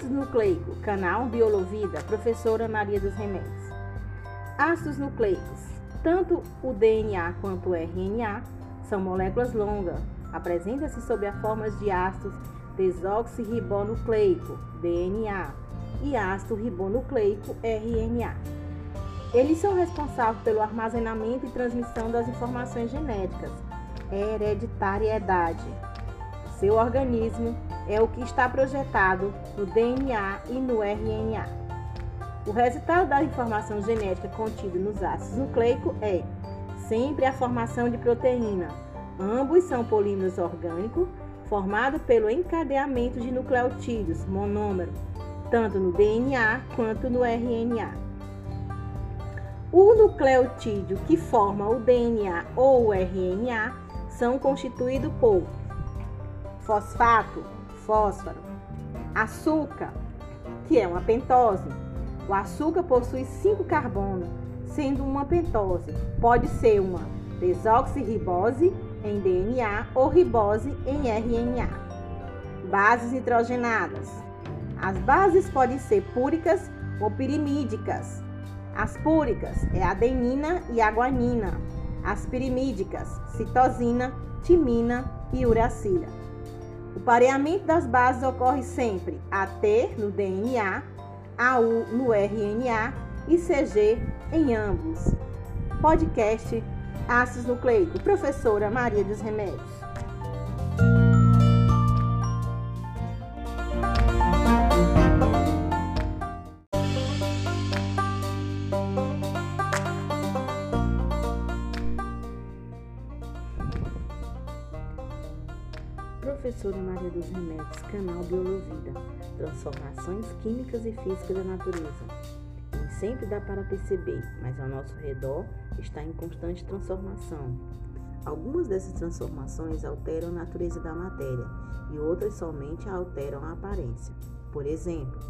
nucleico, canal Biolovida, professora Maria dos Remédios. Ácidos nucleicos, tanto o DNA quanto o RNA são moléculas longas, apresenta-se sob a forma de ácidos desoxirribonucleico, DNA, e ácido ribonucleico, RNA. Eles são responsáveis pelo armazenamento e transmissão das informações genéticas, hereditariedade. Seu organismo é o que está projetado no DNA e no RNA. O resultado da informação genética contida nos ácidos nucleicos é sempre a formação de proteína. Ambos são polímeros orgânicos formados pelo encadeamento de nucleotídeos monômero, tanto no DNA quanto no RNA. O nucleotídeo que forma o DNA ou o RNA são constituídos por fosfato, fósforo, açúcar, que é uma pentose. O açúcar possui cinco carbonos, sendo uma pentose. Pode ser uma desoxirribose em DNA ou ribose em RNA. Bases nitrogenadas. As bases podem ser púricas ou pirimídicas. As púricas é adenina e guanina. As pirimídicas, citosina, timina e uracila. O pareamento das bases ocorre sempre AT no DNA, AU no RNA e CG em ambos. Podcast Ácidos Nucleicos, professora Maria dos Remédios. Professora Maria dos Remédios, canal Biolovida, transformações químicas e físicas da natureza. Nem sempre dá para perceber, mas ao nosso redor está em constante transformação. Algumas dessas transformações alteram a natureza da matéria e outras somente alteram a aparência. Por exemplo,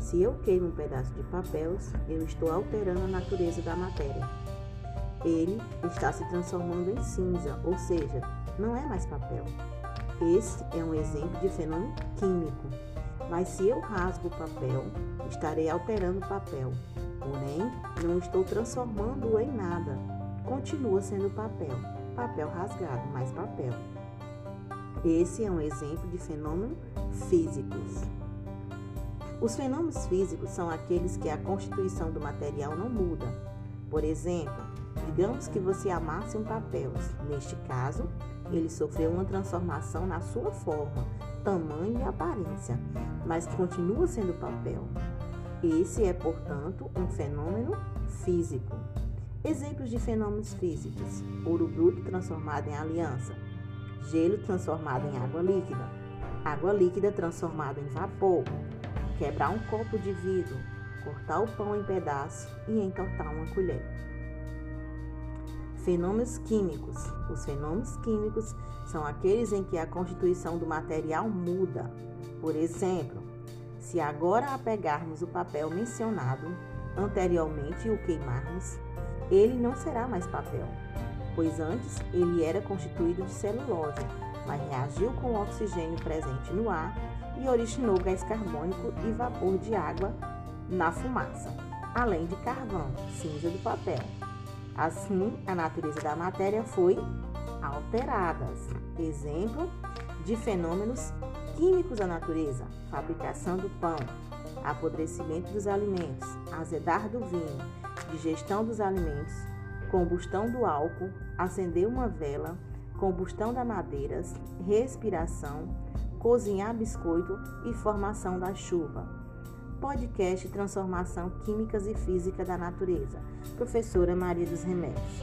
se eu queimo um pedaço de papel, eu estou alterando a natureza da matéria. Ele está se transformando em cinza, ou seja, não é mais papel. Esse é um exemplo de fenômeno químico. Mas se eu rasgo o papel, estarei alterando o papel. Porém, não estou transformando-o em nada. Continua sendo papel. Papel rasgado, mais papel. Esse é um exemplo de fenômenos físicos. Os fenômenos físicos são aqueles que a constituição do material não muda. Por exemplo, digamos que você amasse um papel. Neste caso, ele sofreu uma transformação na sua forma, tamanho e aparência, mas continua sendo papel. Esse é, portanto, um fenômeno físico. Exemplos de fenômenos físicos: ouro bruto transformado em aliança, gelo transformado em água líquida, água líquida transformada em vapor, quebrar um copo de vidro, cortar o pão em pedaços e entortar uma colher. Fenômenos químicos. Os fenômenos químicos são aqueles em que a constituição do material muda. Por exemplo, se agora apegarmos o papel mencionado anteriormente e o queimarmos, ele não será mais papel, pois antes ele era constituído de celulose, mas reagiu com o oxigênio presente no ar e originou gás carbônico e vapor de água na fumaça, além de carvão, cinza do papel. Assim, a natureza da matéria foi alterada. Exemplo de fenômenos químicos da natureza: fabricação do pão, apodrecimento dos alimentos, azedar do vinho, digestão dos alimentos, combustão do álcool, acender uma vela, combustão das madeiras, respiração, cozinhar biscoito e formação da chuva podcast Transformação Químicas e Física da Natureza, professora Maria dos Remédios.